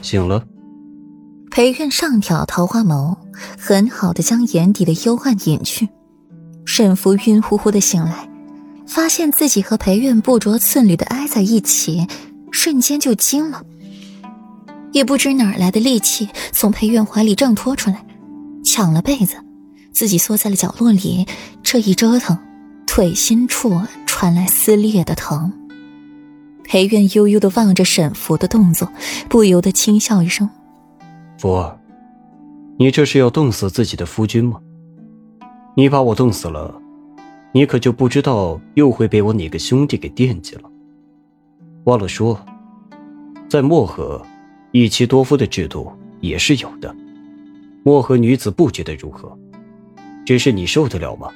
醒了。裴院上挑桃花眸，很好的将眼底的幽暗隐去。沈福晕乎乎的醒来，发现自己和裴院不着寸缕的挨在一起，瞬间就惊了。也不知哪来的力气，从裴院怀里挣脱出来，抢了被子，自己缩在了角落里。这一折腾，腿心处传来撕裂的疼。裴院悠悠的望着沈福的动作，不由得轻笑一声：“福儿，你这是要冻死自己的夫君吗？你把我冻死了，你可就不知道又会被我哪个兄弟给惦记了。忘了说，在漠河。”一妻多夫的制度也是有的，漠河女子不觉得如何，只是你受得了吗？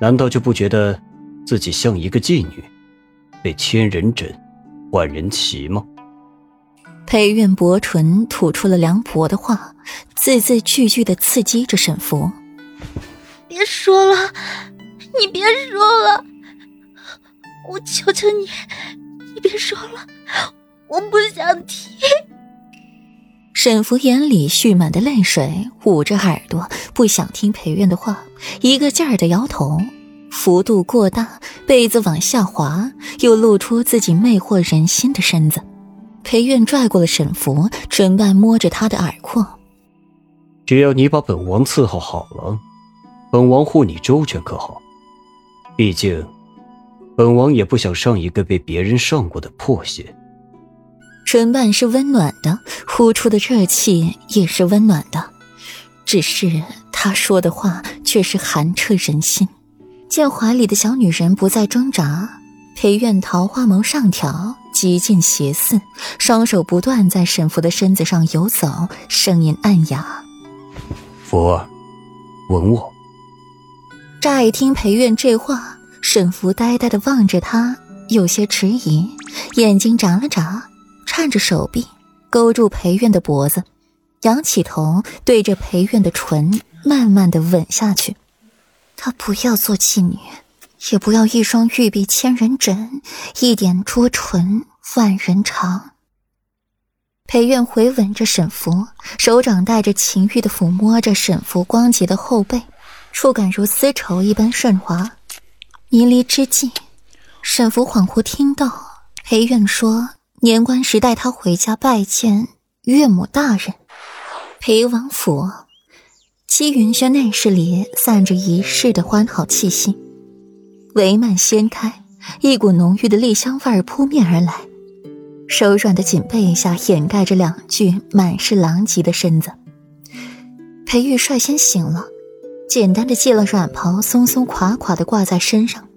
难道就不觉得自己像一个妓女，被千人枕，万人骑吗？裴苑薄唇吐出了凉薄的话，字字句句的刺激着沈福。别说了，你别说了，我求求你，你别说了。我不想听。沈福眼里蓄满的泪水，捂着耳朵不想听裴苑的话，一个劲儿的摇头。幅度过大，被子往下滑，又露出自己魅惑人心的身子。裴院拽过了沈福，唇瓣摸着他的耳廓。只要你把本王伺候好了，本王护你周全，可好？毕竟，本王也不想上一个被别人上过的破鞋。唇瓣是温暖的，呼出的热气也是温暖的，只是他说的话却是寒彻人心。见怀里的小女人不再挣扎，裴院桃花眸上挑，极尽邪肆，双手不断在沈福的身子上游走，声音暗哑：“福儿，吻我。”乍一听裴院这话，沈福呆呆的望着他，有些迟疑，眼睛眨了眨。颤着手臂，勾住裴院的脖子，仰起头，对着裴院的唇慢慢的吻下去。她不要做妓女，也不要一双玉臂千人枕，一点朱唇万人尝。裴苑回吻着沈福，手掌带着情欲的抚摸着沈福光洁的后背，触感如丝绸一般顺滑。迷离之际，沈福恍惚听到裴苑说。年关时带他回家拜见岳母大人。裴王府，七云轩内室里散着一世的欢好气息。帷幔掀开，一股浓郁的栗香味扑面而来。柔软的锦被下掩盖着两具满是狼藉的身子。裴玉率先醒了，简单的系了软袍，松松垮垮的挂在身上，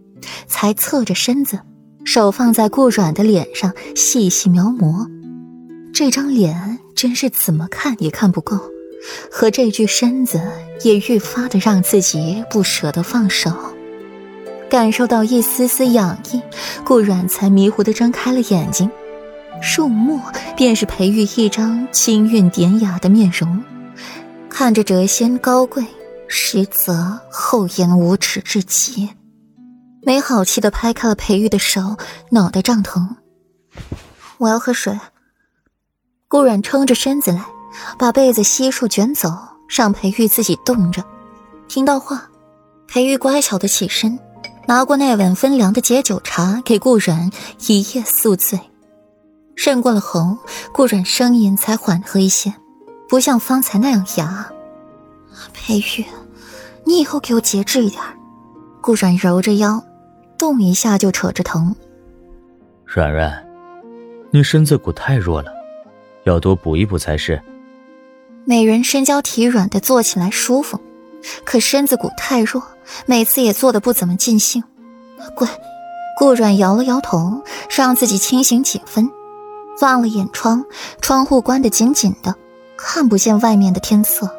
才侧着身子。手放在顾软的脸上，细细描摹。这张脸真是怎么看也看不够，和这具身子也愈发的让自己不舍得放手。感受到一丝丝痒意，顾软才迷糊的睁开了眼睛，树木便是裴玉一张清韵典雅的面容，看着谪仙高贵，实则厚颜无耻至极。没好气的拍开了裴玉的手，脑袋胀疼。我要喝水。顾软撑着身子来，把被子悉数卷走，让裴玉自己冻着。听到话，裴玉乖巧的起身，拿过那碗分凉的解酒茶给顾软一夜宿醉。渗过了喉，顾软声音才缓和一些，不像方才那样哑。裴玉，你以后给我节制一点。顾软揉着腰。动一下就扯着疼，软软，你身子骨太弱了，要多补一补才是。美人身娇体软的坐起来舒服，可身子骨太弱，每次也坐的不怎么尽兴。乖，顾软摇了摇头，让自己清醒几分，望了眼窗，窗户关得紧紧的，看不见外面的天色。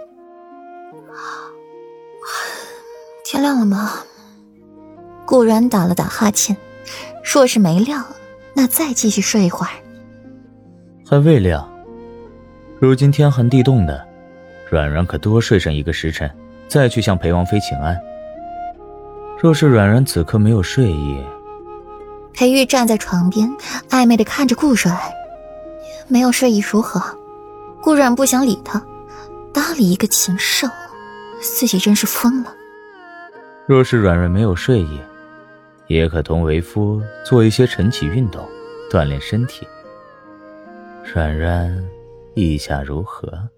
天亮了吗？顾然打了打哈欠，若是没亮，那再继续睡一会儿。还未亮，如今天寒地冻的，软软可多睡上一个时辰，再去向裴王妃请安。若是软软此刻没有睡意，裴玉站在床边，暧昧的看着顾软，没有睡意如何？顾软不想理他，搭理一个禽兽，自己真是疯了。若是软软没有睡意，也可同为夫做一些晨起运动，锻炼身体。软软，意下如何？